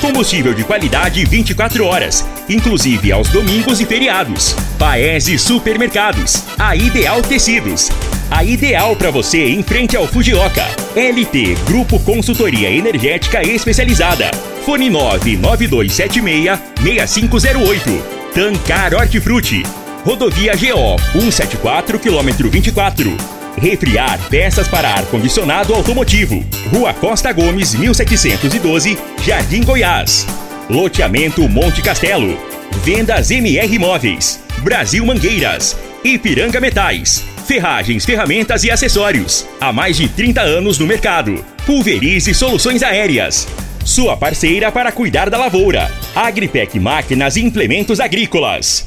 Combustível de qualidade 24 horas, inclusive aos domingos e feriados. Paese Supermercados. A Ideal Tecidos. A ideal para você em frente ao Fujioka. LT Grupo Consultoria Energética Especializada. Fone 99276 6508. Tancar Hortifruti. Rodovia GO 174 km 24. Refriar peças para ar-condicionado automotivo. Rua Costa Gomes, 1712, Jardim Goiás. Loteamento Monte Castelo. Vendas MR Móveis. Brasil Mangueiras. Ipiranga Metais. Ferragens, ferramentas e acessórios. Há mais de 30 anos no mercado. Pulverize Soluções Aéreas. Sua parceira para cuidar da lavoura. Agripec Máquinas e Implementos Agrícolas.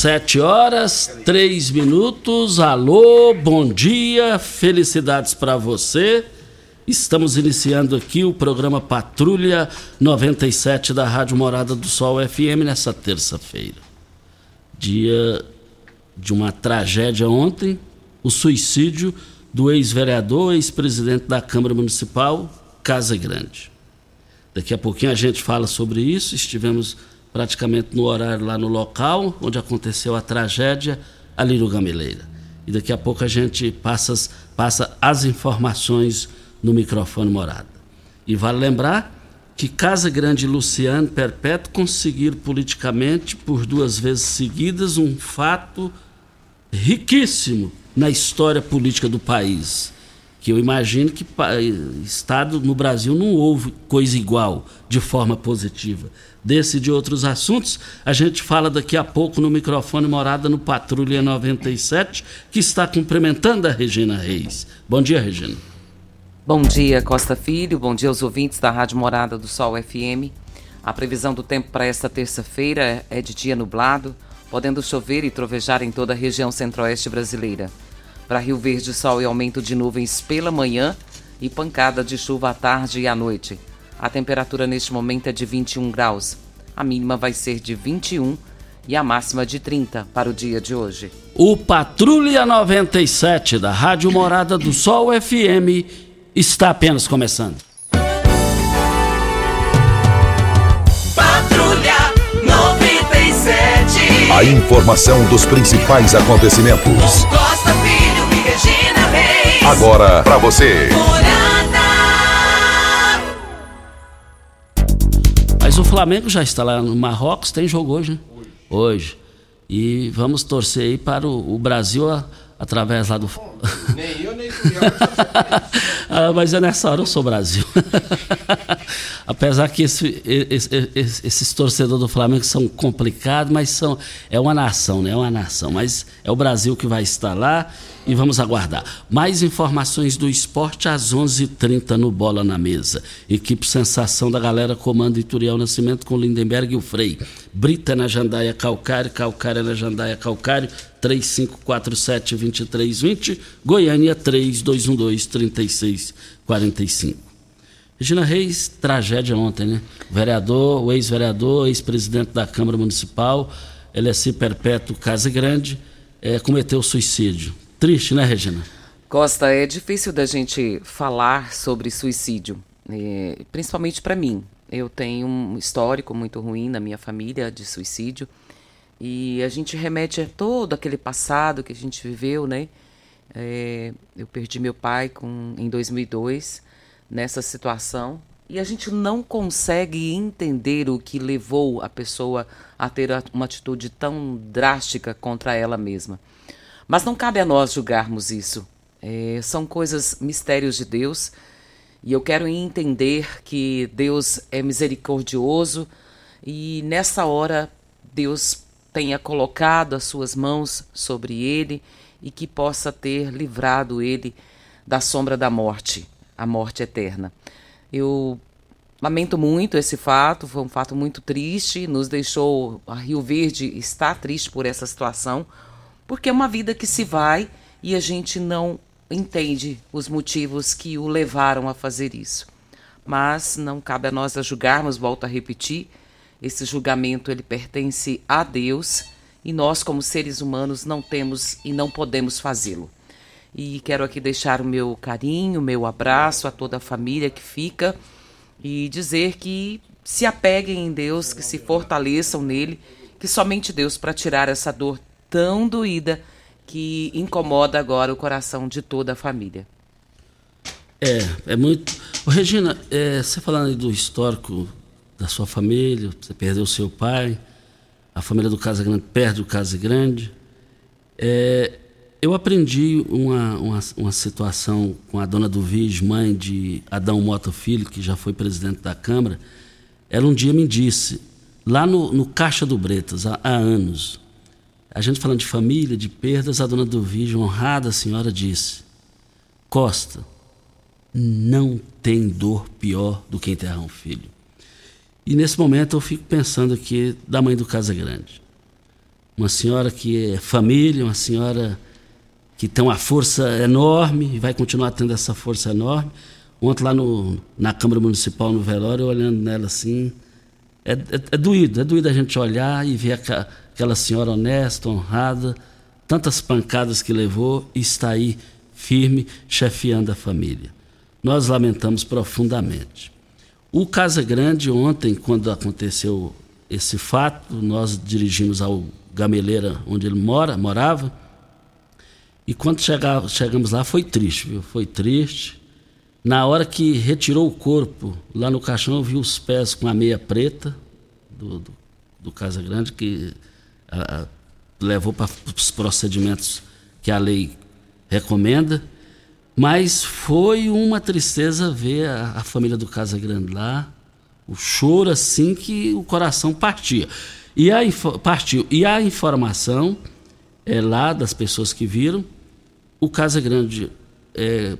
Sete horas, três minutos. Alô, bom dia, felicidades para você. Estamos iniciando aqui o programa Patrulha 97 da Rádio Morada do Sol FM nessa terça-feira. Dia de uma tragédia ontem, o suicídio do ex-vereador, ex-presidente da Câmara Municipal, Casa Grande. Daqui a pouquinho a gente fala sobre isso. Estivemos praticamente no horário lá no local onde aconteceu a tragédia, ali no Gameleira. E daqui a pouco a gente passa, passa as informações no microfone morada. E vale lembrar que Casa Grande e Luciano Perpétuo conseguiram politicamente, por duas vezes seguidas, um fato riquíssimo na história política do país que eu imagino que Estado no Brasil não houve coisa igual de forma positiva. Desse e de outros assuntos, a gente fala daqui a pouco no microfone Morada no Patrulha 97, que está cumprimentando a Regina Reis. Bom dia, Regina. Bom dia, Costa Filho. Bom dia aos ouvintes da Rádio Morada do Sol FM. A previsão do tempo para esta terça-feira é de dia nublado, podendo chover e trovejar em toda a região centro-oeste brasileira. Para Rio Verde, sol e aumento de nuvens pela manhã e pancada de chuva à tarde e à noite. A temperatura neste momento é de 21 graus. A mínima vai ser de 21 e a máxima de 30 para o dia de hoje. O Patrulha 97 da Rádio Morada do Sol FM está apenas começando. Patrulha 97. A informação dos principais acontecimentos. Agora para você. Mas o Flamengo já está lá no Marrocos, tem jogo hoje, né? Hoje. E vamos torcer aí para o, o Brasil a- através lá do. Nem eu, nem eu. ah, mas é nessa hora eu sou Brasil. Apesar que esse- esse- esse- esses torcedores do Flamengo são complicados, mas são, é uma nação, né? É uma nação. Mas é o Brasil que vai estar lá e vamos aguardar. Mais informações do esporte às 11:30 h 30 no Bola na Mesa. Equipe Sensação da Galera comanda Ituriel Nascimento com Lindenberg e o Frei. Brita na Jandaia Calcário, Calcário na Jandaia Calcário, 3547-2320, Goiânia 3212-3645. Regina Reis, tragédia ontem, né? Vereador, o ex-vereador, ex-presidente da Câmara Municipal, LSI Perpétuo Casa Grande, eh, cometeu suicídio. Triste, né, Regina? Costa, é difícil da gente falar sobre suicídio, eh, principalmente para mim. Eu tenho um histórico muito ruim na minha família de suicídio e a gente remete a todo aquele passado que a gente viveu, né? Eh, eu perdi meu pai com, em 2002 nessa situação e a gente não consegue entender o que levou a pessoa a ter uma atitude tão drástica contra ela mesma. Mas não cabe a nós julgarmos isso. É, são coisas, mistérios de Deus, e eu quero entender que Deus é misericordioso e nessa hora Deus tenha colocado as suas mãos sobre ele e que possa ter livrado ele da sombra da morte, a morte eterna. Eu lamento muito esse fato, foi um fato muito triste, nos deixou a Rio Verde está triste por essa situação, porque é uma vida que se vai e a gente não entende os motivos que o levaram a fazer isso. Mas não cabe a nós a julgarmos, volto a repetir, esse julgamento ele pertence a Deus e nós como seres humanos não temos e não podemos fazê-lo. E quero aqui deixar o meu carinho, meu abraço a toda a família que fica e dizer que se apeguem em Deus, que se fortaleçam nele, que somente Deus para tirar essa dor tão doída que incomoda agora o coração de toda a família. É, é muito. Ô, Regina, é, você falando do histórico da sua família, você perdeu seu pai, a família do Casa Grande perde o Casa Grande. É, eu aprendi uma, uma, uma, situação com a dona do Viz, mãe de Adão Mota Filho, que já foi presidente da Câmara. Ela um dia me disse, lá no, no Caixa do Bretas, há, há anos, a gente falando de família, de perdas, a dona do Viz, honrada senhora, disse: Costa, não tem dor pior do que enterrar um filho. E nesse momento eu fico pensando aqui da mãe do Casa Grande. Uma senhora que é família, uma senhora que tem uma força enorme e vai continuar tendo essa força enorme. Ontem lá no, na Câmara Municipal, no velório, olhando nela assim, é, é, é doído, é doído a gente olhar e ver aquela, aquela senhora honesta, honrada, tantas pancadas que levou está aí firme, chefiando a família. Nós lamentamos profundamente. O Casa Grande, ontem, quando aconteceu esse fato, nós dirigimos ao Gameleira, onde ele mora, morava, e quando chegava, chegamos lá foi triste, viu? Foi triste. Na hora que retirou o corpo, lá no caixão eu vi os pés com a meia preta do, do, do Casa Grande, que a, a, levou para os procedimentos que a lei recomenda. Mas foi uma tristeza ver a, a família do Casa Grande lá, o choro assim que o coração partia. E a, partiu. E a informação é, lá das pessoas que viram, o Casa Grande é,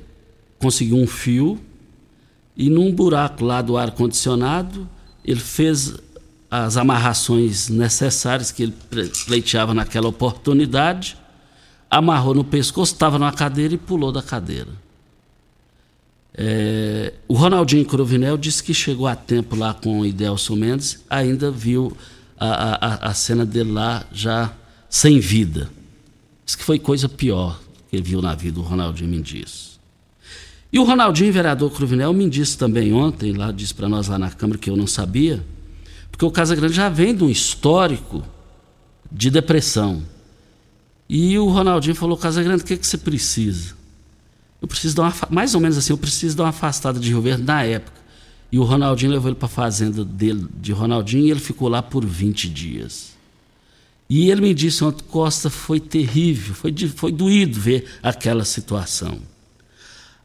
conseguiu um fio e num buraco lá do ar-condicionado, ele fez as amarrações necessárias que ele pleiteava naquela oportunidade amarrou no pescoço, estava numa cadeira e pulou da cadeira. É, o Ronaldinho Cruvinel disse que chegou a tempo lá com o Idelson Mendes, ainda viu a, a, a cena dele lá já sem vida. Diz que foi coisa pior que ele viu na vida, o Ronaldinho me disse. E o Ronaldinho, vereador Cruvinel, me disse também ontem, lá disse para nós lá na Câmara que eu não sabia, porque o Casa Grande já vem de um histórico de depressão. E o Ronaldinho falou: Casagrande, o que, que você precisa? Eu preciso dar uma, mais ou menos assim, eu preciso dar uma afastada de Rio Verde na época. E o Ronaldinho levou ele para a fazenda dele, de Ronaldinho, e ele ficou lá por 20 dias. E ele me disse ontem, Costa, foi terrível, foi, foi doído ver aquela situação.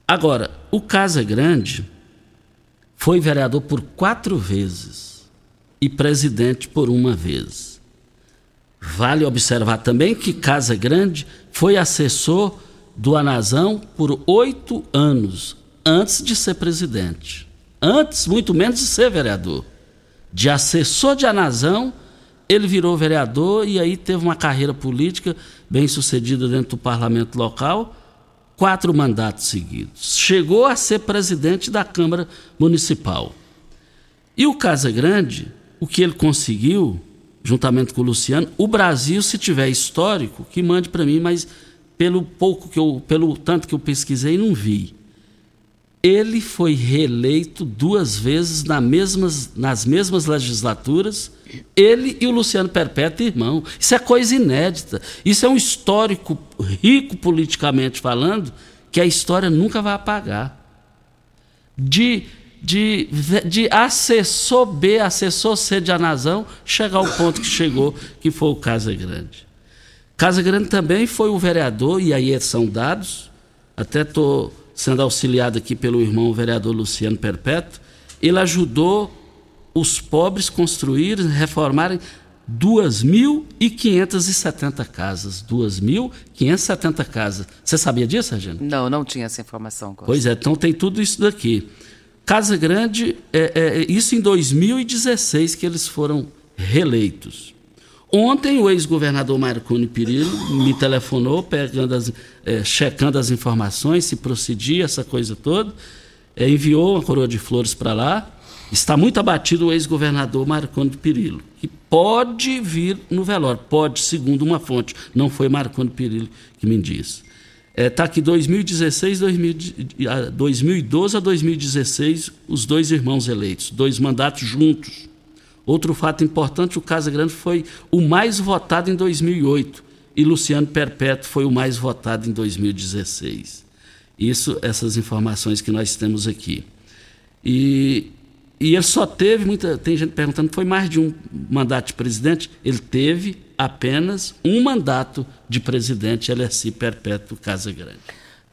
Agora, o Casa Grande foi vereador por quatro vezes e presidente por uma vez. Vale observar também que Casa Grande foi assessor do Anazão por oito anos, antes de ser presidente. Antes, muito menos, de ser vereador. De assessor de Anazão, ele virou vereador e aí teve uma carreira política bem sucedida dentro do parlamento local, quatro mandatos seguidos. Chegou a ser presidente da Câmara Municipal. E o Casa Grande, o que ele conseguiu juntamente com o Luciano. O Brasil, se tiver histórico, que mande para mim, mas pelo pouco que eu, pelo tanto que eu pesquisei, não vi. Ele foi reeleito duas vezes na mesmas, nas mesmas legislaturas, ele e o Luciano Perpétuo, irmão. Isso é coisa inédita. Isso é um histórico rico politicamente falando, que a história nunca vai apagar. De de, de assessor B, assessor C de Anazão, chegar ao ponto que chegou, que foi o Casa Grande. Casa Grande também foi o vereador, e aí são dados, até estou sendo auxiliado aqui pelo irmão vereador Luciano Perpétuo, ele ajudou os pobres construírem, reformarem 2.570 casas. 2.570 casas. Você sabia disso, Regina? Não, não tinha essa informação. Costa. Pois é, então tem tudo isso daqui. Casa Grande, é, é, isso em 2016 que eles foram reeleitos. Ontem o ex-governador Marconi Perillo me telefonou, pegando as, é, checando as informações, se procedia, essa coisa toda, é, enviou uma coroa de flores para lá. Está muito abatido o ex-governador Marconi Perillo, que pode vir no velório, pode, segundo uma fonte, não foi Marconi Perillo que me disse. Está é, tá aqui 2016, 2012 a 2016, os dois irmãos eleitos, dois mandatos juntos. Outro fato importante, o Casa Grande foi o mais votado em 2008 e Luciano Perpétuo foi o mais votado em 2016. Isso, essas informações que nós temos aqui. E, e ele só teve, muita, tem gente perguntando, foi mais de um mandato de presidente? Ele teve apenas um mandato de presidente, LSI Perpétuo Casa Grande.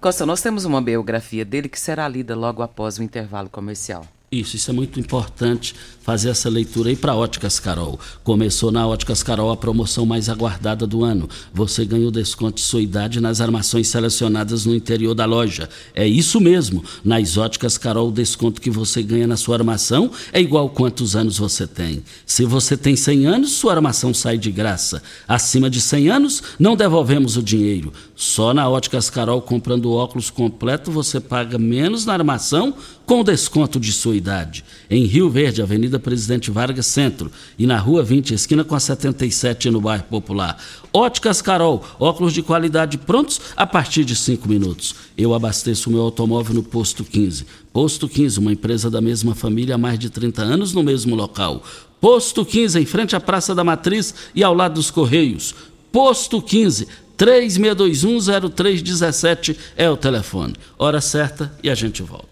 Costa, nós temos uma biografia dele que será lida logo após o intervalo comercial. Isso, isso é muito importante fazer essa leitura aí para Óticas Carol. Começou na Óticas Carol a promoção mais aguardada do ano. Você ganhou desconto de sua idade nas armações selecionadas no interior da loja. É isso mesmo. Nas Óticas Carol, o desconto que você ganha na sua armação é igual quantos anos você tem. Se você tem 100 anos, sua armação sai de graça. Acima de 100 anos, não devolvemos o dinheiro. Só na Óticas Carol, comprando óculos completo, você paga menos na armação com desconto de sua idade. Em Rio Verde, Avenida Presidente Vargas Centro e na Rua 20, esquina com a 77 no bairro Popular. Óticas Carol, óculos de qualidade prontos a partir de 5 minutos. Eu abasteço meu automóvel no Posto 15. Posto 15, uma empresa da mesma família há mais de 30 anos no mesmo local. Posto 15, em frente à Praça da Matriz e ao lado dos Correios. Posto 15, 36210317 é o telefone. Hora certa e a gente volta.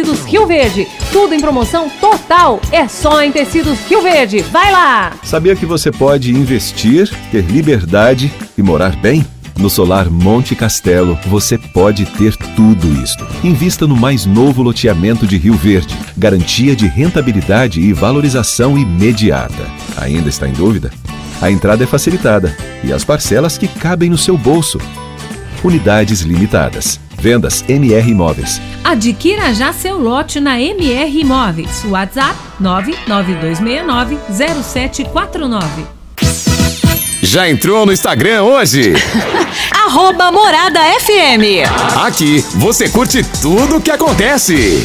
Rio Verde. Tudo em promoção total. É só em tecidos Rio Verde. Vai lá! Sabia que você pode investir, ter liberdade e morar bem? No Solar Monte Castelo, você pode ter tudo isto. Invista no mais novo loteamento de Rio Verde. Garantia de rentabilidade e valorização imediata. Ainda está em dúvida? A entrada é facilitada e as parcelas que cabem no seu bolso. Unidades limitadas. Vendas MR Imóveis. Adquira já seu lote na MR Imóveis. WhatsApp 992690749. Já entrou no Instagram hoje? Arroba Morada FM. Aqui você curte tudo o que acontece.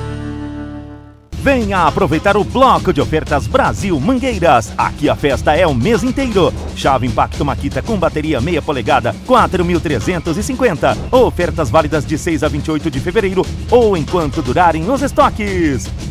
Venha aproveitar o bloco de ofertas Brasil Mangueiras. Aqui a festa é o mês inteiro. Chave Impacto Maquita com bateria meia polegada, 4.350. Ofertas válidas de 6 a 28 de fevereiro ou enquanto durarem os estoques.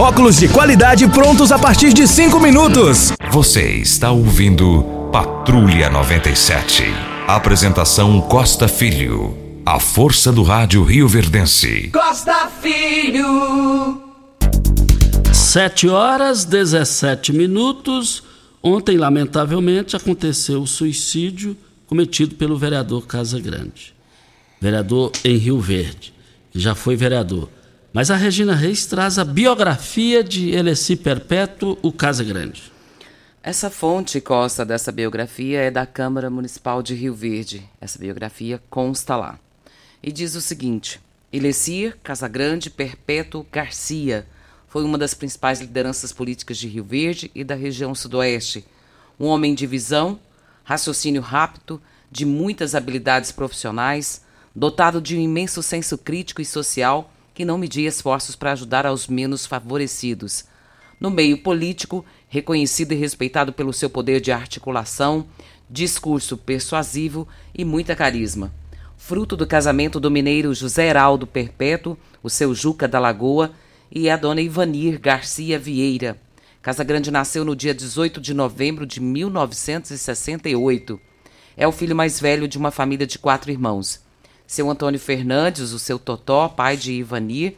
óculos de qualidade prontos a partir de 5 minutos. Você está ouvindo Patrulha 97. Apresentação Costa Filho. A força do rádio Rio Verdense. Costa Filho. 7 horas 17 minutos. Ontem, lamentavelmente, aconteceu o suicídio cometido pelo vereador Casa Grande. Vereador em Rio Verde, que já foi vereador. Mas a Regina Reis traz a biografia de Eleci Perpétuo, o Casa Grande. Essa fonte, Costa, dessa biografia é da Câmara Municipal de Rio Verde. Essa biografia consta lá. E diz o seguinte: Elecir Casagrande Perpétuo Garcia foi uma das principais lideranças políticas de Rio Verde e da região sudoeste. Um homem de visão, raciocínio rápido, de muitas habilidades profissionais, dotado de um imenso senso crítico e social que não media esforços para ajudar aos menos favorecidos. No meio político, reconhecido e respeitado pelo seu poder de articulação, discurso persuasivo e muita carisma. Fruto do casamento do mineiro José Heraldo Perpétuo, o seu Juca da Lagoa, e a dona Ivanir Garcia Vieira. Casagrande nasceu no dia 18 de novembro de 1968. É o filho mais velho de uma família de quatro irmãos. Seu Antônio Fernandes, o seu Totó, pai de Ivanir,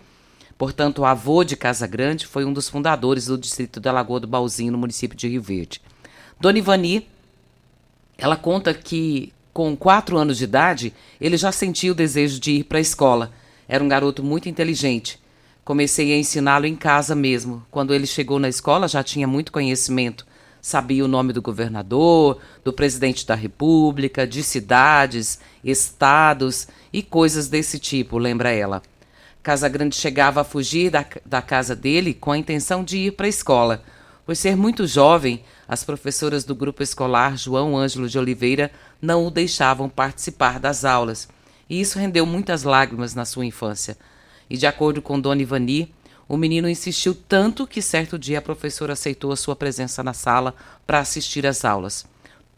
portanto avô de Casa Grande, foi um dos fundadores do distrito da Lagoa do Balzinho, no município de Rio Verde. Dona Ivani, ela conta que com quatro anos de idade, ele já sentia o desejo de ir para a escola. Era um garoto muito inteligente. Comecei a ensiná-lo em casa mesmo. Quando ele chegou na escola, já tinha muito conhecimento. Sabia o nome do governador, do presidente da república, de cidades, estados e coisas desse tipo, lembra ela. Casagrande chegava a fugir da, da casa dele com a intenção de ir para a escola. Por ser muito jovem, as professoras do grupo escolar João Ângelo de Oliveira não o deixavam participar das aulas, e isso rendeu muitas lágrimas na sua infância. E de acordo com Dona Ivani, o menino insistiu tanto que certo dia a professora aceitou a sua presença na sala para assistir às aulas.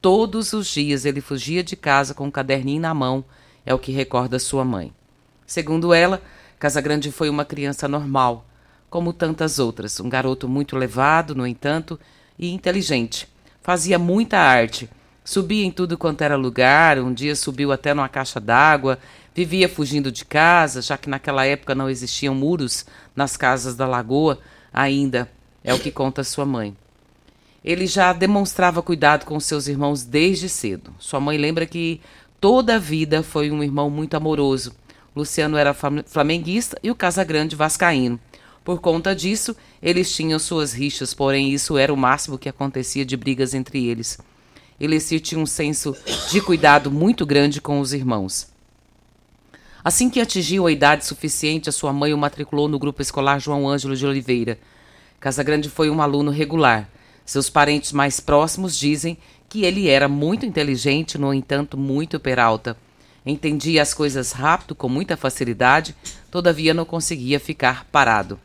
Todos os dias ele fugia de casa com um caderninho na mão, é o que recorda sua mãe. Segundo ela, Casagrande foi uma criança normal, como tantas outras, um garoto muito levado, no entanto, e inteligente. Fazia muita arte, subia em tudo quanto era lugar, um dia subiu até numa caixa d'água, vivia fugindo de casa, já que naquela época não existiam muros nas casas da lagoa, ainda, é o que conta sua mãe. Ele já demonstrava cuidado com seus irmãos desde cedo. Sua mãe lembra que toda a vida foi um irmão muito amoroso. Luciano era flamenguista e o Casagrande vascaíno. Por conta disso, eles tinham suas rixas, porém isso era o máximo que acontecia de brigas entre eles. Elecir tinha um senso de cuidado muito grande com os irmãos. Assim que atingiu a idade suficiente, a sua mãe o matriculou no grupo escolar João Ângelo de Oliveira. Casagrande foi um aluno regular. Seus parentes mais próximos dizem que ele era muito inteligente, no entanto, muito peralta. Entendia as coisas rápido, com muita facilidade, todavia não conseguia ficar parado.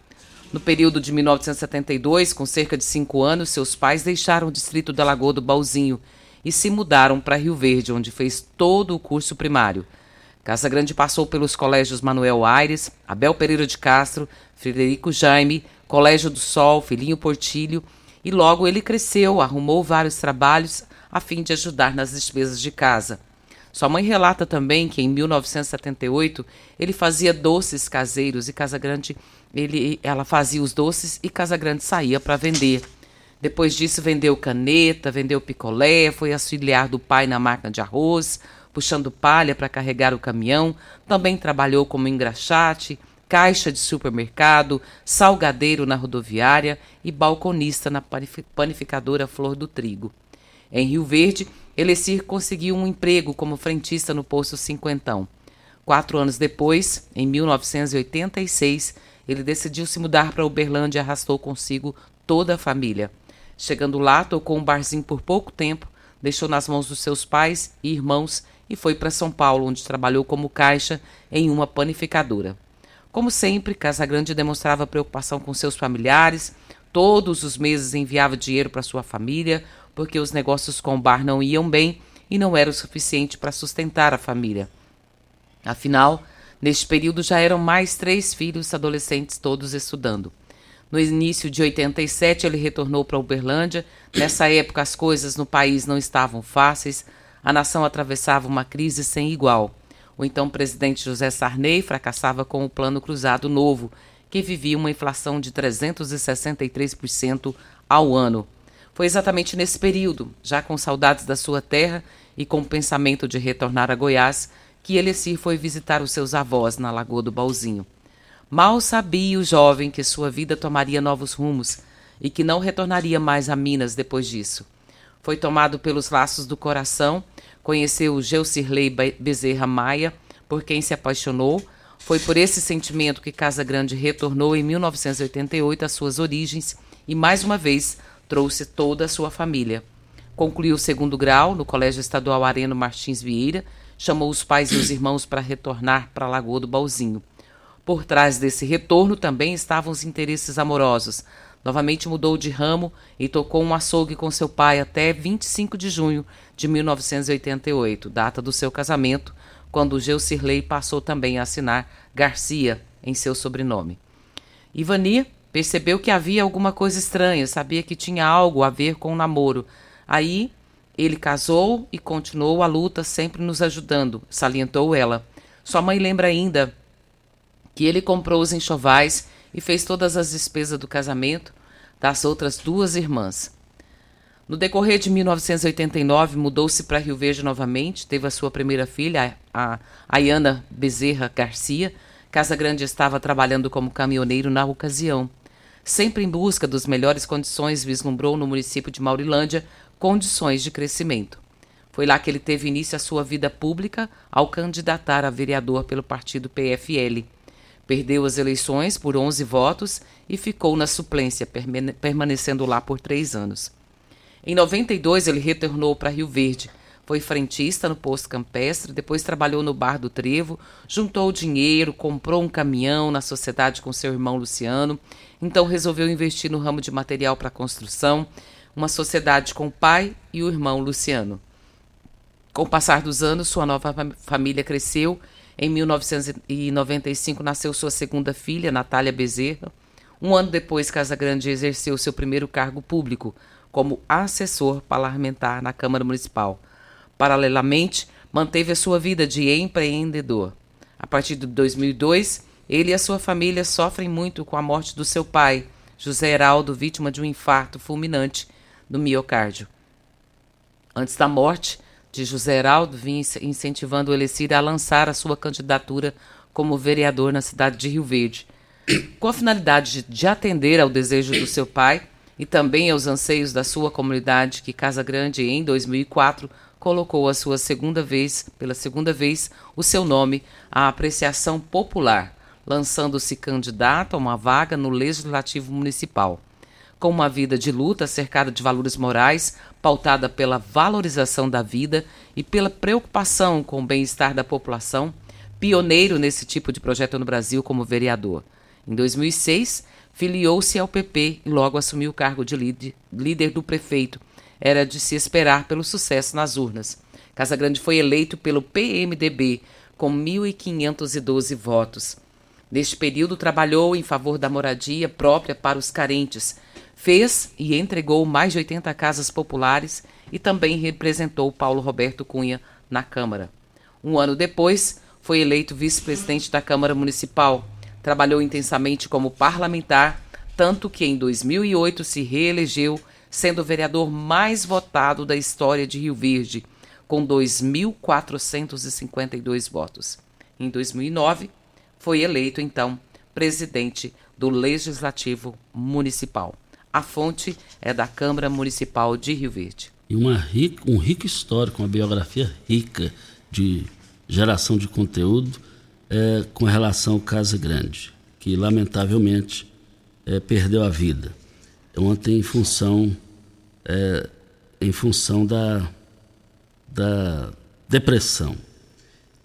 No período de 1972, com cerca de cinco anos, seus pais deixaram o distrito da Lagoa do Balzinho e se mudaram para Rio Verde, onde fez todo o curso primário. Casa Grande passou pelos colégios Manuel Aires, Abel Pereira de Castro, Frederico Jaime, Colégio do Sol, Filhinho Portilho e logo ele cresceu, arrumou vários trabalhos a fim de ajudar nas despesas de casa. Sua mãe relata também que em 1978 ele fazia doces caseiros e Casagrande ele, ela fazia os doces e Casagrande saía para vender. Depois disso vendeu caneta, vendeu picolé, foi auxiliar do pai na máquina de arroz, puxando palha para carregar o caminhão. Também trabalhou como engraxate, caixa de supermercado, salgadeiro na rodoviária e balconista na panificadora Flor do Trigo. Em Rio Verde, Elecir conseguiu um emprego como frentista no posto Cinquentão. Quatro anos depois, em 1986, ele decidiu se mudar para Uberlândia e arrastou consigo toda a família. Chegando lá, tocou um barzinho por pouco tempo, deixou nas mãos dos seus pais e irmãos e foi para São Paulo, onde trabalhou como caixa em uma panificadora. Como sempre, Casagrande demonstrava preocupação com seus familiares, todos os meses enviava dinheiro para sua família, porque os negócios com o bar não iam bem e não era o suficiente para sustentar a família. Afinal, neste período já eram mais três filhos adolescentes, todos estudando. No início de 87, ele retornou para Uberlândia. Nessa época, as coisas no país não estavam fáceis. A nação atravessava uma crise sem igual. O então presidente José Sarney fracassava com o Plano Cruzado Novo, que vivia uma inflação de 363% ao ano. Foi exatamente nesse período, já com saudades da sua terra e com o pensamento de retornar a Goiás, que Elecir foi visitar os seus avós na Lagoa do Balzinho. Mal sabia o jovem que sua vida tomaria novos rumos e que não retornaria mais a Minas depois disso. Foi tomado pelos laços do coração, conheceu Geucirley Bezerra Maia, por quem se apaixonou. Foi por esse sentimento que Casa Grande retornou em 1988 às suas origens e, mais uma vez, trouxe toda a sua família. Concluiu o segundo grau no Colégio Estadual Areno Martins Vieira, chamou os pais e os irmãos para retornar para Lagoa do Balzinho. Por trás desse retorno também estavam os interesses amorosos. Novamente mudou de ramo e tocou um açougue com seu pai até 25 de junho de 1988, data do seu casamento, quando Geucirley passou também a assinar Garcia em seu sobrenome. Ivani percebeu que havia alguma coisa estranha, sabia que tinha algo a ver com o namoro. Aí ele casou e continuou a luta, sempre nos ajudando, salientou ela. Sua mãe lembra ainda que ele comprou os enxovais e fez todas as despesas do casamento das outras duas irmãs. No decorrer de 1989, mudou-se para Rio Verde novamente, teve a sua primeira filha, a Ayana Bezerra Garcia. Casa Grande estava trabalhando como caminhoneiro na ocasião. Sempre em busca das melhores condições, vislumbrou no município de Maurilândia condições de crescimento. Foi lá que ele teve início a sua vida pública ao candidatar a vereador pelo partido PFL. Perdeu as eleições por 11 votos e ficou na suplência, permanecendo lá por três anos. Em 92, ele retornou para Rio Verde. Foi frentista no posto campestre, depois trabalhou no Bar do Trevo, juntou dinheiro, comprou um caminhão na sociedade com seu irmão Luciano, então resolveu investir no ramo de material para construção, uma sociedade com o pai e o irmão Luciano. Com o passar dos anos, sua nova família cresceu em 1995 nasceu sua segunda filha, Natália Bezerra. Um ano depois, Casagrande exerceu seu primeiro cargo público como assessor parlamentar na Câmara Municipal. Paralelamente, manteve a sua vida de empreendedor. A partir de 2002, ele e a sua família sofrem muito com a morte do seu pai, José Heraldo, vítima de um infarto fulminante do miocárdio. Antes da morte, de José Heraldo vinha incentivando o Elecir a lançar a sua candidatura como vereador na cidade de Rio Verde, com a finalidade de, de atender ao desejo do seu pai e também aos anseios da sua comunidade, que Casa Grande, em 2004, colocou a sua segunda vez, pela segunda vez, o seu nome à apreciação popular, lançando-se candidato a uma vaga no Legislativo Municipal com uma vida de luta cercada de valores morais, pautada pela valorização da vida e pela preocupação com o bem-estar da população, pioneiro nesse tipo de projeto no Brasil como vereador. Em 2006, filiou-se ao PP e logo assumiu o cargo de líder do prefeito. Era de se esperar pelo sucesso nas urnas. Casagrande foi eleito pelo PMDB com 1.512 votos. Neste período, trabalhou em favor da moradia própria para os carentes, Fez e entregou mais de 80 casas populares e também representou Paulo Roberto Cunha na Câmara. Um ano depois, foi eleito vice-presidente da Câmara Municipal. Trabalhou intensamente como parlamentar, tanto que em 2008 se reelegeu, sendo o vereador mais votado da história de Rio Verde, com 2.452 votos. Em 2009, foi eleito, então, presidente do Legislativo Municipal. A fonte é da Câmara Municipal de Rio Verde. E uma rica, um rico histórico, uma biografia rica de geração de conteúdo é, com relação ao Casa Grande, que lamentavelmente é, perdeu a vida ontem em função é, em função da, da depressão.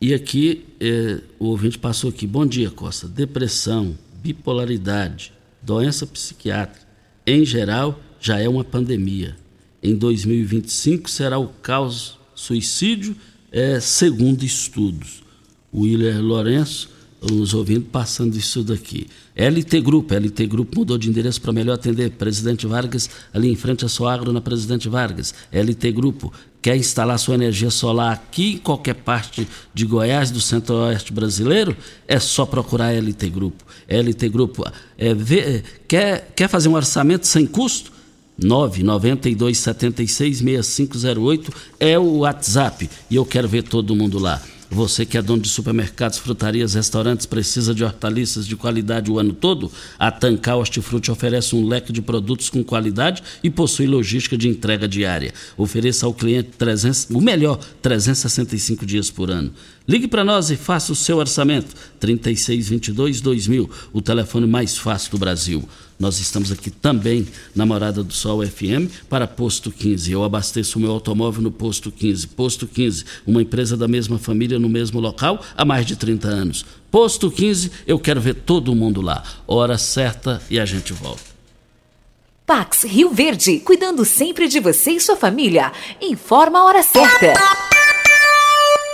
E aqui é, o ouvinte passou aqui, bom dia Costa, depressão, bipolaridade, doença psiquiátrica, em geral já é uma pandemia. Em 2025 será o caos suicídio, é, segundo estudos. William Lourenço nos ouvindo passando isso daqui. LT Grupo, LT Grupo mudou de endereço para melhor atender. Presidente Vargas, ali em frente a sua agro na Presidente Vargas. LT Grupo, quer instalar sua energia solar aqui em qualquer parte de Goiás, do centro-oeste brasileiro? É só procurar LT Grupo. LT Grupo, é, vê, quer, quer fazer um orçamento sem custo? 992766508 é o WhatsApp e eu quero ver todo mundo lá. Você que é dono de supermercados, frutarias, restaurantes, precisa de hortaliças de qualidade o ano todo? A Tancar Hortifruti oferece um leque de produtos com qualidade e possui logística de entrega diária. Ofereça ao cliente 300, o melhor 365 dias por ano. Ligue para nós e faça o seu orçamento. 3622 2000, o telefone mais fácil do Brasil. Nós estamos aqui também na Morada do Sol FM para Posto 15. Eu abasteço o meu automóvel no Posto 15. Posto 15, uma empresa da mesma família no mesmo local há mais de 30 anos. Posto 15, eu quero ver todo mundo lá. Hora certa e a gente volta. Pax Rio Verde, cuidando sempre de você e sua família. Informa a hora certa.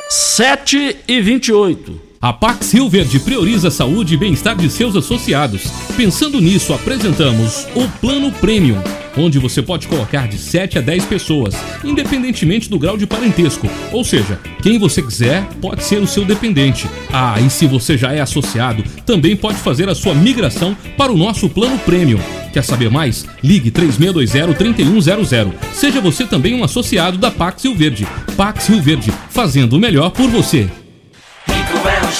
7 e 28. A Pax Rio Verde prioriza a saúde e bem-estar de seus associados. Pensando nisso, apresentamos o Plano Premium, onde você pode colocar de 7 a 10 pessoas, independentemente do grau de parentesco. Ou seja, quem você quiser pode ser o seu dependente. Ah, e se você já é associado, também pode fazer a sua migração para o nosso Plano Premium. Quer saber mais? Ligue 3620-3100. Seja você também um associado da Pax Rio Verde. Pax Rio Verde, fazendo o melhor por você.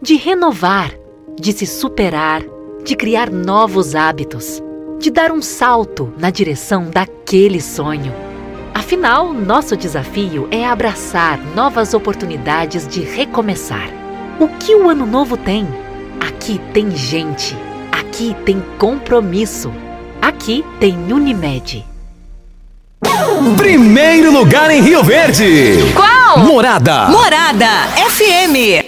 de renovar, de se superar, de criar novos hábitos, de dar um salto na direção daquele sonho. Afinal, nosso desafio é abraçar novas oportunidades de recomeçar. O que o ano novo tem? Aqui tem gente, aqui tem compromisso, aqui tem Unimed. Primeiro lugar em Rio Verde. Qual? Morada. Morada FM.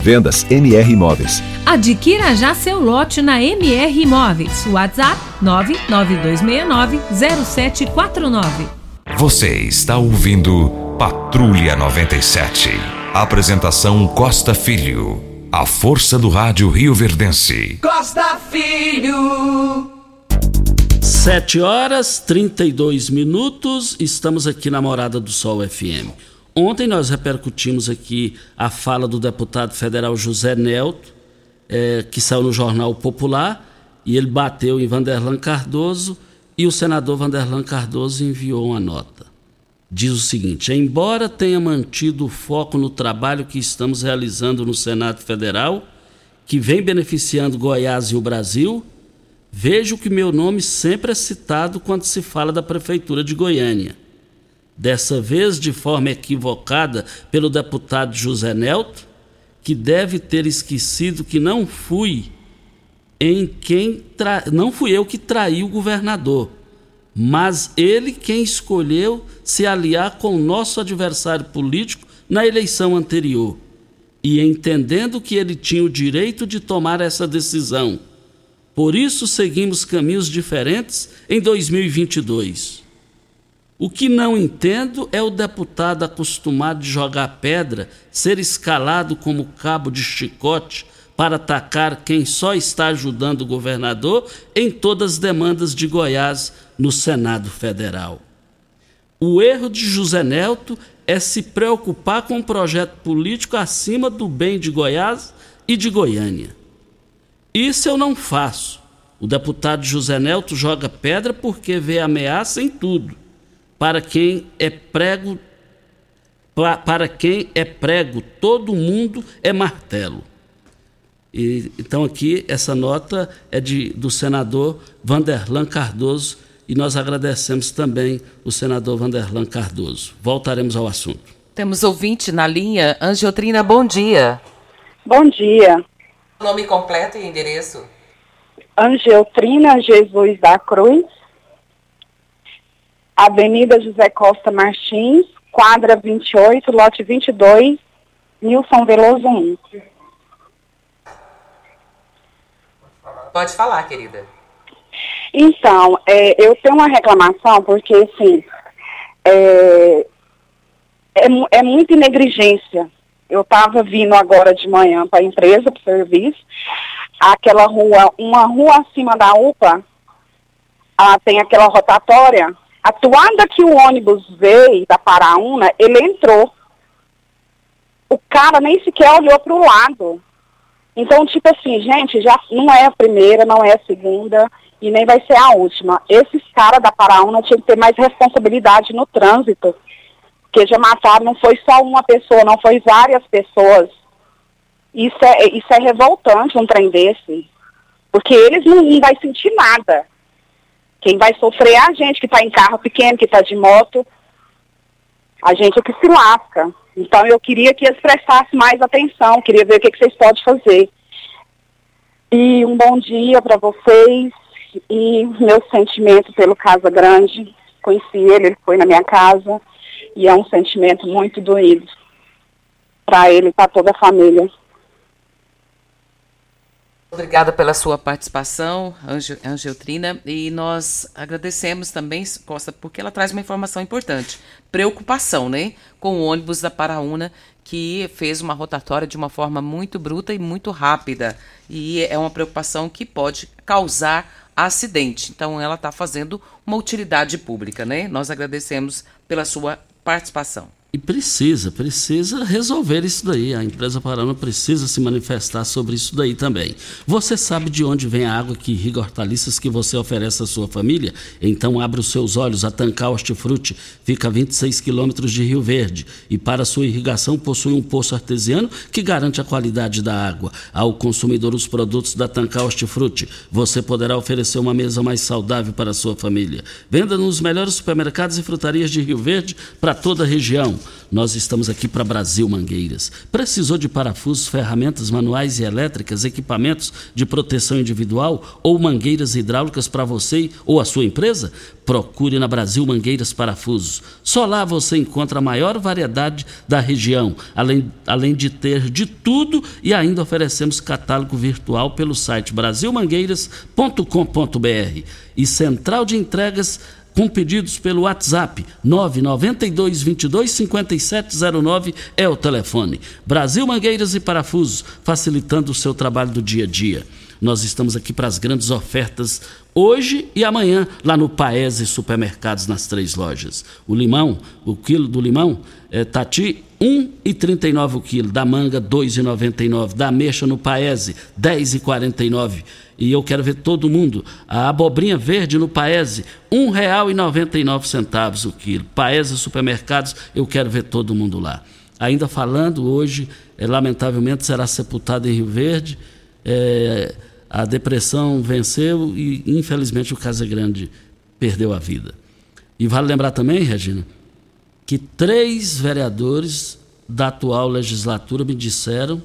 Vendas MR Imóveis. Adquira já seu lote na MR Imóveis. WhatsApp 992690749. Você está ouvindo Patrulha 97. Apresentação Costa Filho. A força do rádio Rio Verdense. Costa Filho. 7 horas 32 minutos, estamos aqui na Morada do Sol FM. Ontem nós repercutimos aqui a fala do deputado federal José Nelto, é, que saiu no Jornal Popular, e ele bateu em Vanderlan Cardoso, e o senador Vanderlan Cardoso enviou uma nota. Diz o seguinte: embora tenha mantido o foco no trabalho que estamos realizando no Senado Federal, que vem beneficiando Goiás e o Brasil, vejo que meu nome sempre é citado quando se fala da Prefeitura de Goiânia dessa vez de forma equivocada pelo deputado José Nelto, que deve ter esquecido que não fui em quem tra... não fui eu que traí o governador, mas ele quem escolheu se aliar com o nosso adversário político na eleição anterior. E entendendo que ele tinha o direito de tomar essa decisão. Por isso seguimos caminhos diferentes em 2022. O que não entendo é o deputado acostumado de jogar pedra ser escalado como cabo de chicote para atacar quem só está ajudando o governador em todas as demandas de Goiás no Senado Federal. O erro de José Nelto é se preocupar com um projeto político acima do bem de Goiás e de Goiânia. Isso eu não faço. O deputado José Nelto joga pedra porque vê ameaça em tudo para quem é prego para quem é prego, todo mundo é martelo. E, então aqui essa nota é de, do senador Vanderlan Cardoso e nós agradecemos também o senador Vanderlan Cardoso. Voltaremos ao assunto. Temos ouvinte na linha. Angiotrina, bom dia. Bom dia. Nome completo e endereço. Angiotrina Jesus da Cruz, Avenida José Costa Martins, quadra 28, lote 22, Nilson Veloso 1. Pode falar, querida. Então, é, eu tenho uma reclamação porque, assim, é, é, é muita negligência. Eu estava vindo agora de manhã para a empresa, para o serviço, aquela rua, uma rua acima da UPA, ela tem aquela rotatória, a toada que o ônibus veio da Paraúna, ele entrou. O cara nem sequer olhou para o lado. Então, tipo assim, gente, já não é a primeira, não é a segunda e nem vai ser a última. Esses caras da Paraúna tinham que ter mais responsabilidade no trânsito. Porque já mataram, não foi só uma pessoa, não foi várias pessoas. Isso é, isso é revoltante, um trem desse. Porque eles não, não vai sentir nada. Quem vai sofrer é a gente que está em carro pequeno, que está de moto. A gente é que se lasca. Então eu queria que eles prestassem mais atenção, queria ver o que, que vocês podem fazer. E um bom dia para vocês e meu sentimento pelo Casa Grande. Conheci ele, ele foi na minha casa e é um sentimento muito doído para ele e para toda a família. Obrigada pela sua participação, Ange- Angeltrina, e nós agradecemos também, Costa, porque ela traz uma informação importante. Preocupação, né, com o ônibus da Paraúna, que fez uma rotatória de uma forma muito bruta e muito rápida. E é uma preocupação que pode causar acidente. Então, ela está fazendo uma utilidade pública, né? Nós agradecemos pela sua participação. E precisa, precisa resolver isso daí. A empresa Paraná precisa se manifestar sobre isso daí também. Você sabe de onde vem a água que irriga hortaliças que você oferece à sua família? Então abra os seus olhos. A Tancar Hortifruti fica a 26 quilômetros de Rio Verde e para sua irrigação possui um poço artesiano que garante a qualidade da água. Ao consumidor os produtos da Tancar Hortifruti, você poderá oferecer uma mesa mais saudável para a sua família. Venda nos melhores supermercados e frutarias de Rio Verde para toda a região. Nós estamos aqui para Brasil Mangueiras. Precisou de parafusos, ferramentas manuais e elétricas, equipamentos de proteção individual ou mangueiras hidráulicas para você ou a sua empresa? Procure na Brasil Mangueiras Parafusos. Só lá você encontra a maior variedade da região, além, além de ter de tudo e ainda oferecemos catálogo virtual pelo site brasilmangueiras.com.br e central de entregas com pedidos pelo WhatsApp 992 22 5709 é o telefone. Brasil Mangueiras e Parafusos, facilitando o seu trabalho do dia a dia. Nós estamos aqui para as grandes ofertas hoje e amanhã lá no Paese Supermercados nas três lojas. O limão, o quilo do limão, é Tati 1,39 o quilo, da manga 2,99, da ameixa no Paese 10,49 e eu quero ver todo mundo. A abobrinha verde no Paese, R$ 1,99 o quilo. Paese Supermercados, eu quero ver todo mundo lá. Ainda falando hoje, é, lamentavelmente será sepultado em Rio Verde. É, a depressão venceu e, infelizmente, o Casa Grande perdeu a vida. E vale lembrar também, Regina, que três vereadores da atual legislatura me disseram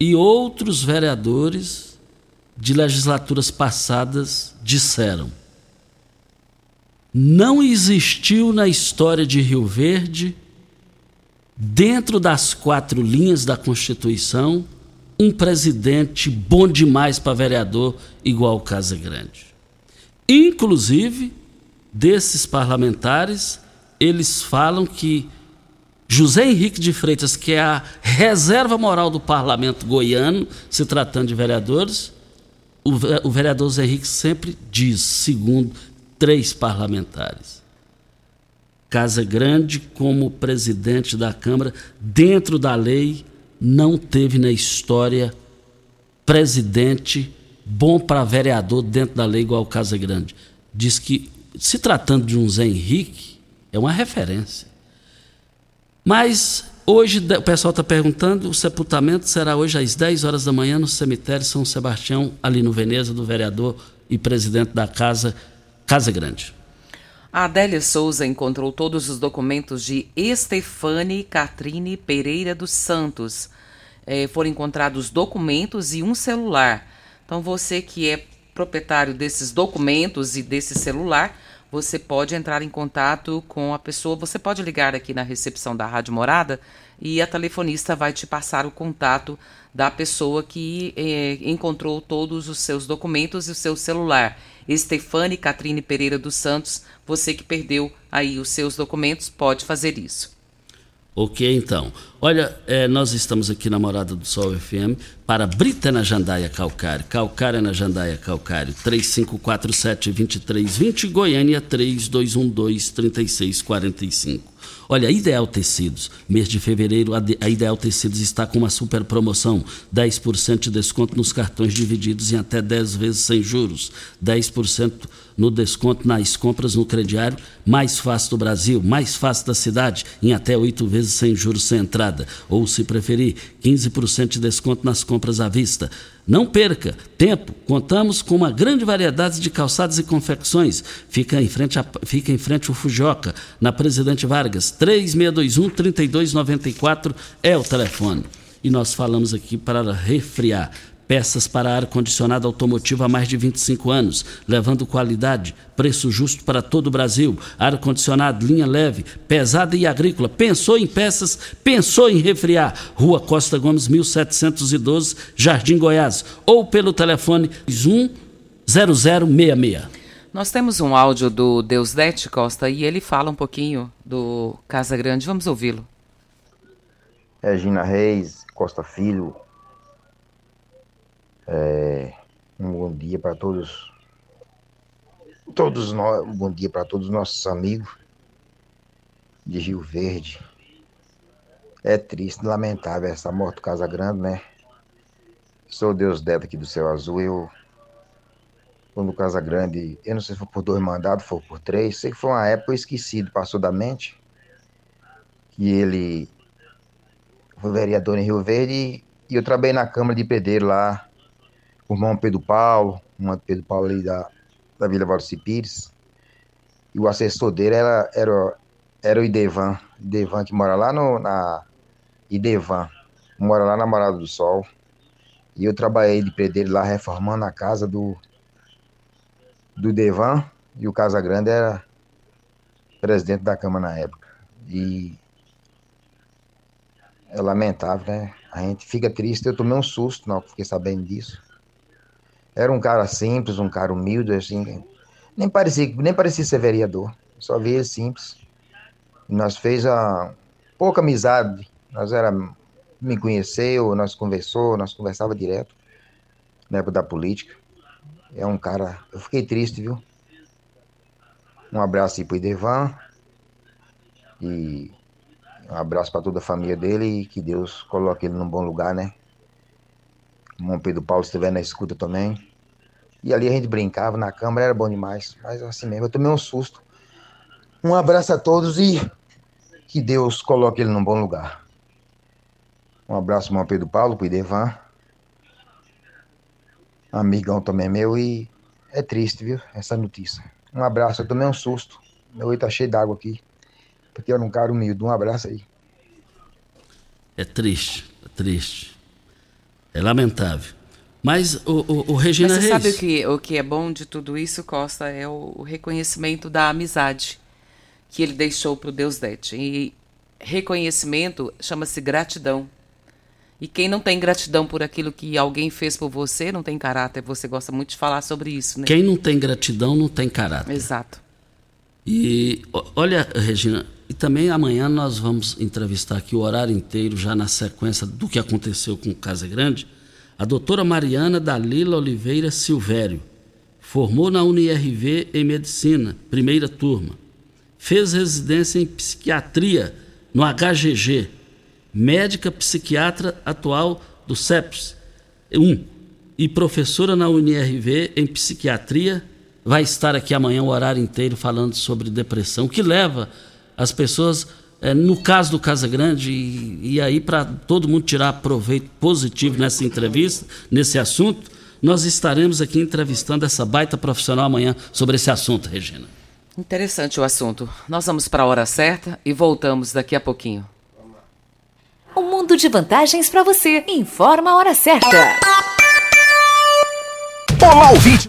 e outros vereadores de legislaturas passadas disseram: não existiu na história de Rio Verde, dentro das quatro linhas da Constituição, um presidente bom demais para vereador igual o Casa Grande. Inclusive, desses parlamentares, eles falam que José Henrique de Freitas, que é a reserva moral do parlamento goiano, se tratando de vereadores, o, vereador Zé Henrique sempre diz, segundo três parlamentares, Casa Grande, como presidente da Câmara, dentro da lei, não teve na história presidente bom para vereador dentro da lei igual Casa Grande. Diz que, se tratando de um Zé Henrique, é uma referência. Mas Hoje o pessoal está perguntando, o sepultamento será hoje às 10 horas da manhã no cemitério São Sebastião, ali no Veneza, do vereador e presidente da casa, Casa Grande. A Adélia Souza encontrou todos os documentos de Estefane Catrine Pereira dos Santos. É, foram encontrados documentos e um celular. Então, você que é proprietário desses documentos e desse celular, você pode entrar em contato com a pessoa. Você pode ligar aqui na recepção da Rádio Morada e a telefonista vai te passar o contato da pessoa que eh, encontrou todos os seus documentos e o seu celular. Estefane Catrine Pereira dos Santos, você que perdeu aí os seus documentos, pode fazer isso. Ok, então. Olha, é, nós estamos aqui na Morada do Sol FM para Brita na Jandaia Calcário. Calcário na Jandaia Calcário. 3547-2320, Goiânia 3212-3645. Olha, Ideal Tecidos, mês de fevereiro, a Ideal Tecidos está com uma super promoção: 10% de desconto nos cartões divididos em até 10 vezes sem juros, 10% no desconto nas compras no crediário mais fácil do Brasil, mais fácil da cidade, em até 8 vezes sem juros sem entrada, ou se preferir, 15% de desconto nas compras à vista. Não perca tempo, contamos com uma grande variedade de calçados e confecções. Fica em frente, a, fica em frente ao Fujoca, na Presidente Vargas, 3621 3294 é o telefone. E nós falamos aqui para refriar peças para ar-condicionado automotivo há mais de 25 anos, levando qualidade, preço justo para todo o Brasil. Ar-condicionado, linha leve, pesada e agrícola. Pensou em peças, pensou em refriar. Rua Costa Gomes, 1712, Jardim Goiás. Ou pelo telefone 10066. Nós temos um áudio do Deusdete Costa e ele fala um pouquinho do Casa Grande. Vamos ouvi-lo. Regina Reis, Costa Filho, é, um bom dia para todos, todos nós, um bom dia para todos os nossos amigos de Rio Verde. É triste, lamentável essa morte do Casa Grande, né? Sou Deus deve aqui do céu azul. Eu, quando Casa Grande, eu não sei se foi por dois mandados, foi por três, sei que foi uma época esquecido, passou da mente, que ele foi vereador em Rio Verde e eu trabalhei na Câmara de Pedreiro lá o irmão Pedro Paulo, irmão Pedro Paulo ali da, da Vila Valci Pires. E o assessor dele era, era era o Idevan. Idevan que mora lá no, na. Idevan, mora lá na Morada do Sol. E eu trabalhei de pedreiro lá reformando a casa do. Do Devan. E o Casa Grande era presidente da Câmara na época. E é lamentável, né? A gente fica triste. Eu tomei um susto que fiquei sabendo disso. Era um cara simples, um cara humilde, assim. Nem parecia, nem parecia ser vereador. Só via ele simples. Nós fez a pouca amizade. Nós era me conheceu, nós conversou, nós conversava direto na época da política. É um cara. Eu fiquei triste, viu? Um abraço aí pro Idevan. E um abraço para toda a família dele e que Deus coloque ele num bom lugar, né? O Pedro Paulo estiver na escuta também. E ali a gente brincava na câmara, era bom demais. Mas assim mesmo, eu tomei um susto. Um abraço a todos e que Deus coloque ele num bom lugar. Um abraço para Pedro Paulo, para o Idevan. Amigão também meu e é triste, viu? Essa notícia. Um abraço, eu tomei um susto. Meu olho tá cheio d'água aqui. Porque eu era um cara humilde. Um abraço aí. É triste, é triste. É lamentável. Mas o, o, o Regina Mas você Reis... sabe o que, o que é bom de tudo isso, Costa? É o, o reconhecimento da amizade que ele deixou para o Deus Dete. E reconhecimento chama-se gratidão. E quem não tem gratidão por aquilo que alguém fez por você, não tem caráter. Você gosta muito de falar sobre isso, né? Quem não tem gratidão não tem caráter. Exato. E olha, Regina, e também amanhã nós vamos entrevistar aqui o horário inteiro, já na sequência do que aconteceu com o Casa Grande, a doutora Mariana Dalila Oliveira Silvério. Formou na UniRV em Medicina, primeira turma. Fez residência em Psiquiatria no HGG, médica psiquiatra atual do CEPS 1 e professora na UniRV em psiquiatria, vai estar aqui amanhã o horário inteiro falando sobre depressão, o que leva as pessoas, é, no caso do Casa Grande, e, e aí para todo mundo tirar proveito positivo nessa entrevista, nesse assunto, nós estaremos aqui entrevistando essa baita profissional amanhã sobre esse assunto, Regina. Interessante o assunto. Nós vamos para a hora certa e voltamos daqui a pouquinho. Um mundo de vantagens para você. Informa a hora certa. Olá, ouvinte.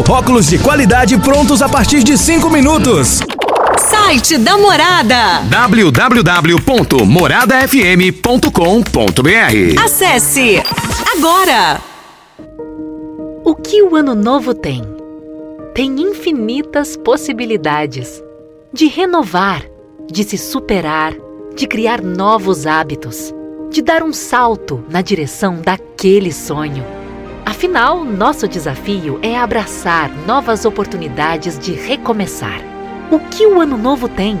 óculos de qualidade prontos a partir de 5 minutos. Site da Morada. www.moradafm.com.br Acesse agora. O que o ano novo tem? Tem infinitas possibilidades de renovar, de se superar, de criar novos hábitos, de dar um salto na direção daquele sonho. Afinal, nosso desafio é abraçar novas oportunidades de recomeçar. O que o ano novo tem?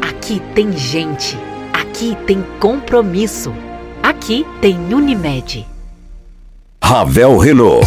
Aqui tem gente. Aqui tem compromisso. Aqui tem Unimed. Ravel Renault.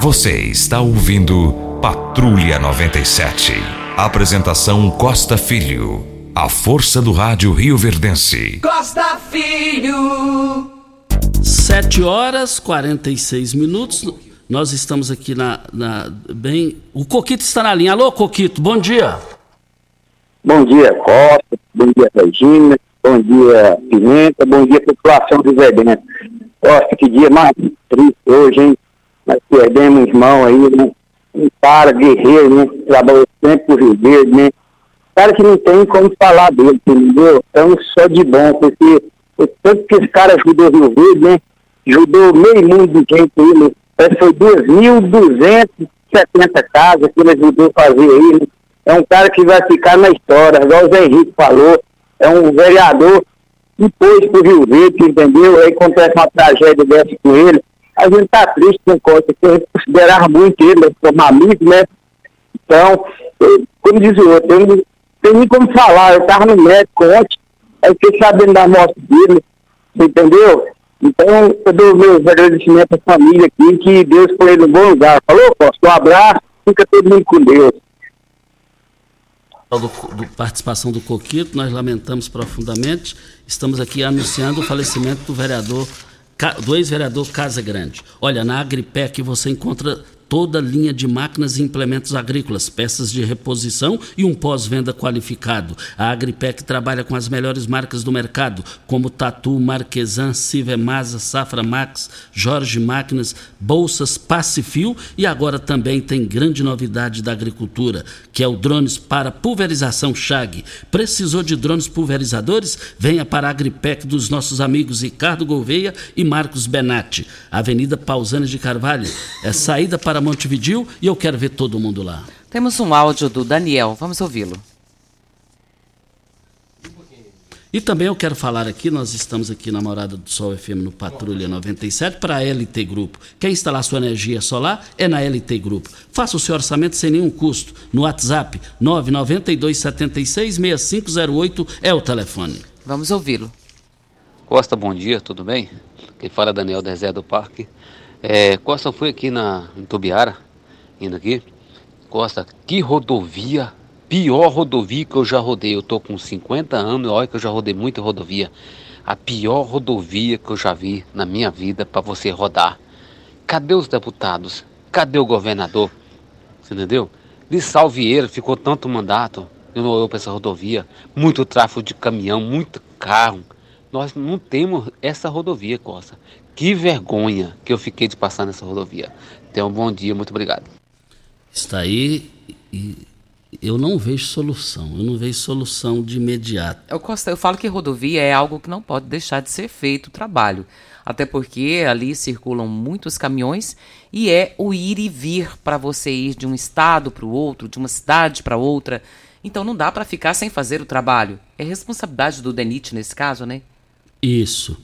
Você está ouvindo Patrulha 97. Apresentação Costa Filho. A força do rádio Rio Verdense. Costa Filho. 7 horas 46 minutos. Nós estamos aqui na, na, bem. O Coquito está na linha. Alô, Coquito, bom dia. Bom dia, Costa. Bom dia, Regina. Bom dia, Pimenta. Bom dia, população do Zé Costa, que dia mais triste hoje, hein? Nós perdemos irmão aí, né? Um cara guerreiro, né? Trabalhou sempre por Rio Verde, né? Cara que não tem como falar dele, entendeu? É um só de bom, porque o tanto que esse cara ajudou Rio Verde, né? Ajudou meio mundo de gente aí, né? Parece que foi 2.270 casas que ele ajudou a fazer aí, né? É um cara que vai ficar na história, igual o Zé Henrique falou. É um vereador pôs pro Rio Verde, entendeu? Aí acontece uma tragédia dessa com ele. A gente tá triste com Costa, porque a gente considerava muito ele, né, como amigo, né? Então, eu, como diz o outro, eu não tenho nem como falar. Eu tava no médico ontem, aí fiquei sabendo da morte dele, entendeu? Então, eu dou meus agradecimentos à família aqui, que Deus foi ele no bom lugar. Falou, Costa? Um abraço, fica todo mundo com Deus. Do, do, participação do Coquito, nós lamentamos profundamente. Estamos aqui anunciando o falecimento do vereador, do ex-vereador Casa Grande. Olha, na Agripec você encontra toda linha de máquinas e implementos agrícolas, peças de reposição e um pós-venda qualificado. A Agripec trabalha com as melhores marcas do mercado, como Tatu, Marquesan, Sivemasa, Safra Max, Jorge Máquinas, Bolsas, Pacifil e agora também tem grande novidade da agricultura, que é o drones para pulverização Chag. Precisou de drones pulverizadores? Venha para a Agripec dos nossos amigos Ricardo Gouveia e Marcos Benatti. Avenida Pausanes de Carvalho. É saída para Montevidil e eu quero ver todo mundo lá. Temos um áudio do Daniel, vamos ouvi-lo. E também eu quero falar aqui, nós estamos aqui na Morada do Sol FM no Patrulha 97 para a LT Grupo. Quer instalar sua energia solar? É na LT Grupo. Faça o seu orçamento sem nenhum custo. No WhatsApp 992 76 6508 é o telefone. Vamos ouvi-lo. Costa, bom dia, tudo bem? Quem fala é Daniel Dezé do Parque. É, Costa, foi aqui na, em Tubiara, indo aqui. Costa, que rodovia, pior rodovia que eu já rodei. Eu tô com 50 anos, olha que eu já rodei muita rodovia. A pior rodovia que eu já vi na minha vida para você rodar. Cadê os deputados? Cadê o governador? Você entendeu? De Salvieira ficou tanto mandato, eu não olhou para essa rodovia. Muito tráfego de caminhão, muito carro. Nós não temos essa rodovia, Costa. Que vergonha que eu fiquei de passar nessa rodovia. Tenha um bom dia, muito obrigado. Está aí e eu não vejo solução. Eu não vejo solução de imediato. Eu, Costa, eu falo que rodovia é algo que não pode deixar de ser feito o trabalho. Até porque ali circulam muitos caminhões e é o ir e vir para você ir de um estado para o outro, de uma cidade para outra. Então não dá para ficar sem fazer o trabalho. É responsabilidade do DENIT nesse caso, né? Isso.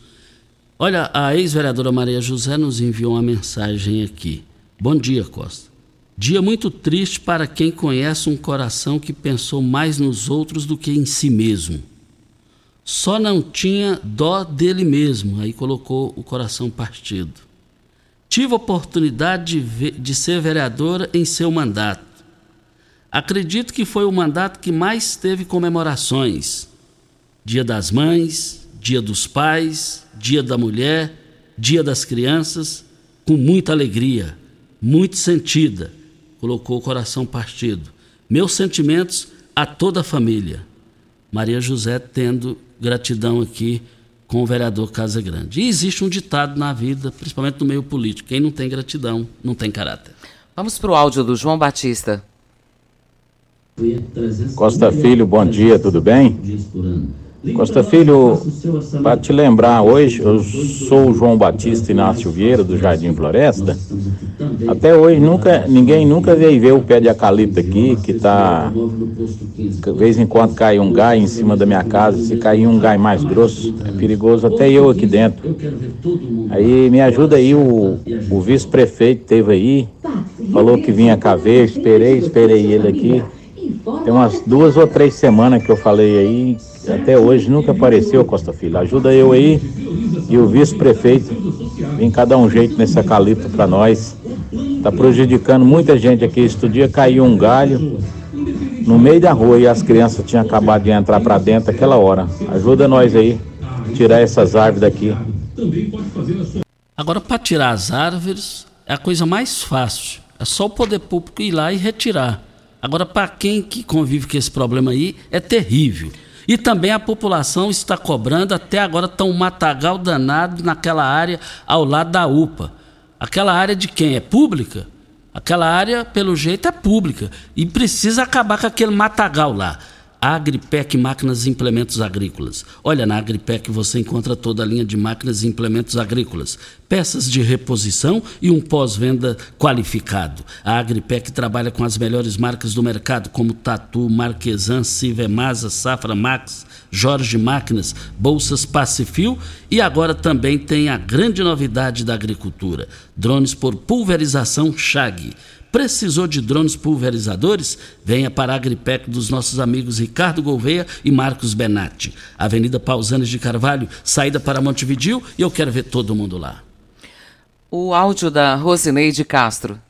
Olha, a ex-vereadora Maria José nos enviou uma mensagem aqui. Bom dia, Costa. Dia muito triste para quem conhece um coração que pensou mais nos outros do que em si mesmo. Só não tinha dó dele mesmo, aí colocou o coração partido. Tive a oportunidade de, ver, de ser vereadora em seu mandato. Acredito que foi o mandato que mais teve comemorações. Dia das Mães, Dia dos Pais, Dia da Mulher, Dia das Crianças, com muita alegria, muito sentida. Colocou o coração partido. Meus sentimentos a toda a família. Maria José tendo gratidão aqui com o vereador Casa Grande. E existe um ditado na vida, principalmente no meio político: quem não tem gratidão não tem caráter. Vamos para o áudio do João Batista. Costa Filho, bom dia, tudo bem? Costa Filho, para te lembrar, hoje eu sou o João Batista Inácio Vieira, do Jardim Floresta. Até hoje nunca, ninguém nunca veio ver o pé de acalipto aqui, que está. De vez em quando cai um gai em cima da minha casa. Se cair um gai mais grosso, é perigoso até eu aqui dentro. Aí me ajuda aí, o, o vice-prefeito teve aí, falou que vinha cá ver, esperei, esperei ele aqui. Tem umas duas ou três semanas que eu falei aí, até hoje nunca apareceu, Costa Filho. Ajuda eu aí e o vice-prefeito. Vem cada um jeito nesse acalipto para nós. Tá prejudicando muita gente aqui. Este dia caiu um galho no meio da rua e as crianças tinham acabado de entrar para dentro aquela hora. Ajuda nós aí, tirar essas árvores daqui. Agora, para tirar as árvores, é a coisa mais fácil. É só o poder público ir lá e retirar. Agora, para quem que convive com esse problema aí, é terrível. E também a população está cobrando, até agora está um matagal danado naquela área ao lado da UPA. Aquela área de quem? É pública? Aquela área, pelo jeito, é pública. E precisa acabar com aquele matagal lá. Agripec Máquinas e Implementos Agrícolas. Olha, na Agripec você encontra toda a linha de máquinas e implementos agrícolas, peças de reposição e um pós-venda qualificado. A Agripec trabalha com as melhores marcas do mercado, como Tatu, Marquesan, Sivemasa, Safra Max, Jorge Máquinas, Bolsas Pacifil e agora também tem a grande novidade da agricultura: drones por pulverização Chag. Precisou de drones pulverizadores? Venha para a Agripec dos nossos amigos Ricardo Gouveia e Marcos Benatti. Avenida Pausanes de Carvalho, saída para Montevidil e eu quero ver todo mundo lá. O áudio da Rosineide Castro.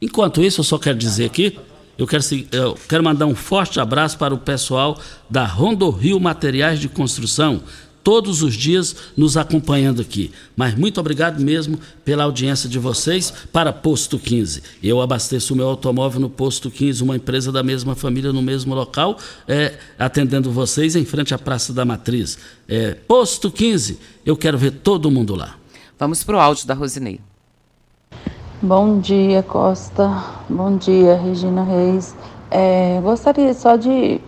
Enquanto isso, eu só quero dizer aqui, eu quero, eu quero mandar um forte abraço para o pessoal da Rondo Rio Materiais de Construção todos os dias nos acompanhando aqui. Mas muito obrigado mesmo pela audiência de vocês para Posto 15. Eu abasteço o meu automóvel no Posto 15, uma empresa da mesma família no mesmo local, é, atendendo vocês em frente à Praça da Matriz. É, Posto 15, eu quero ver todo mundo lá. Vamos para o áudio da Rosinei. Bom dia, Costa. Bom dia, Regina Reis. É, gostaria só de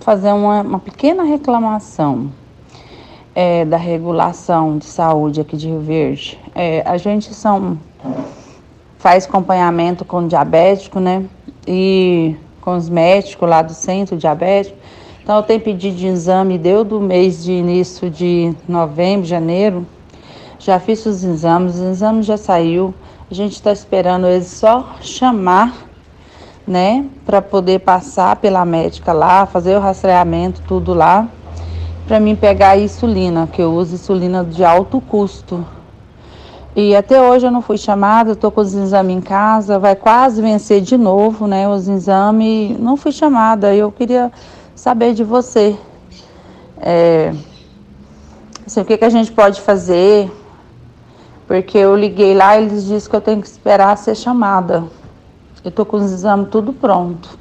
fazer uma, uma pequena reclamação é, da regulação de saúde aqui de Rio Verde. É, a gente são, faz acompanhamento com diabético, né? E com os médicos lá do centro diabético. Então eu tenho pedido de exame, deu do mês de início de novembro, janeiro. Já fiz os exames, o exame já saiu. A gente está esperando eles só chamar, né? Para poder passar pela médica lá, fazer o rastreamento, tudo lá para mim pegar a insulina, que eu uso insulina de alto custo. E até hoje eu não fui chamada, estou com os exames em casa, vai quase vencer de novo, né? Os exames, não fui chamada. Eu queria saber de você. É, assim, o que, que a gente pode fazer? Porque eu liguei lá e eles disseram que eu tenho que esperar ser chamada. Eu estou com os exames tudo pronto.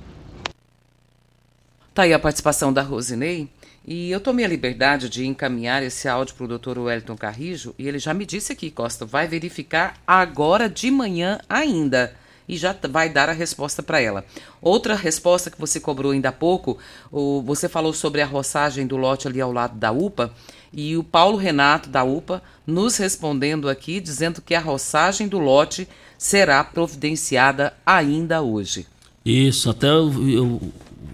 Tá aí a participação da Rosinei. E eu tomei a liberdade de encaminhar esse áudio para o doutor Wellington Carrijo e ele já me disse aqui, Costa, vai verificar agora de manhã ainda e já vai dar a resposta para ela. Outra resposta que você cobrou ainda há pouco, o, você falou sobre a roçagem do lote ali ao lado da UPA e o Paulo Renato da UPA nos respondendo aqui, dizendo que a roçagem do lote será providenciada ainda hoje. Isso, até eu, eu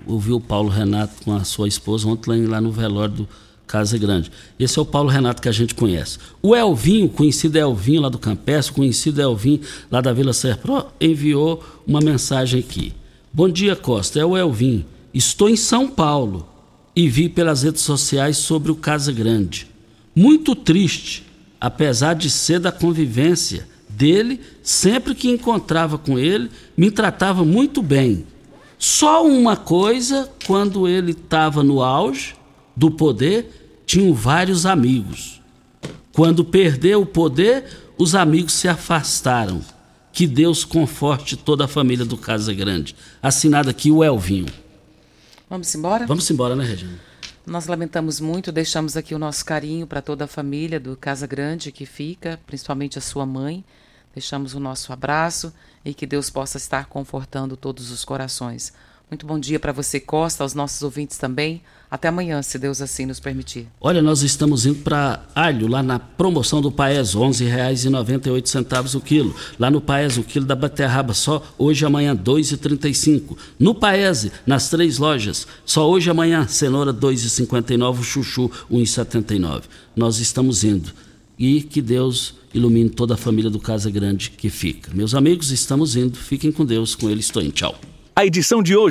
ouvi o Paulo Renato com a sua esposa ontem lá no velório do Casa Grande. Esse é o Paulo Renato que a gente conhece. O Elvinho, conhecido Elvinho lá do Campestre, conhecido Elvinho lá da Vila Serpro, enviou uma mensagem aqui. Bom dia, Costa. É o Elvinho. Estou em São Paulo e vi pelas redes sociais sobre o Casa Grande. Muito triste, apesar de ser da convivência dele, sempre que encontrava com ele, me tratava muito bem só uma coisa, quando ele estava no auge do poder, tinham vários amigos. Quando perdeu o poder, os amigos se afastaram. Que Deus conforte toda a família do Casa Grande. Assinado aqui o Elvinho. Vamos embora? Vamos embora, né, Regina? Nós lamentamos muito, deixamos aqui o nosso carinho para toda a família do Casa Grande que fica, principalmente a sua mãe. Deixamos o nosso abraço e que Deus possa estar confortando todos os corações. Muito bom dia para você, Costa, aos nossos ouvintes também. Até amanhã, se Deus assim nos permitir. Olha, nós estamos indo para Alho, lá na promoção do Paes, R$ 11,98 o quilo. Lá no Paes, o quilo da beterraba, só hoje amanhã, R$ 2,35. No Paese, nas três lojas, só hoje amanhã, cenoura R$ 2,59, chuchu R$ 1,79. Nós estamos indo. E que Deus ilumine toda a família do Casa Grande que fica. Meus amigos, estamos indo. Fiquem com Deus. Com ele estou em. Tchau. A edição de hoje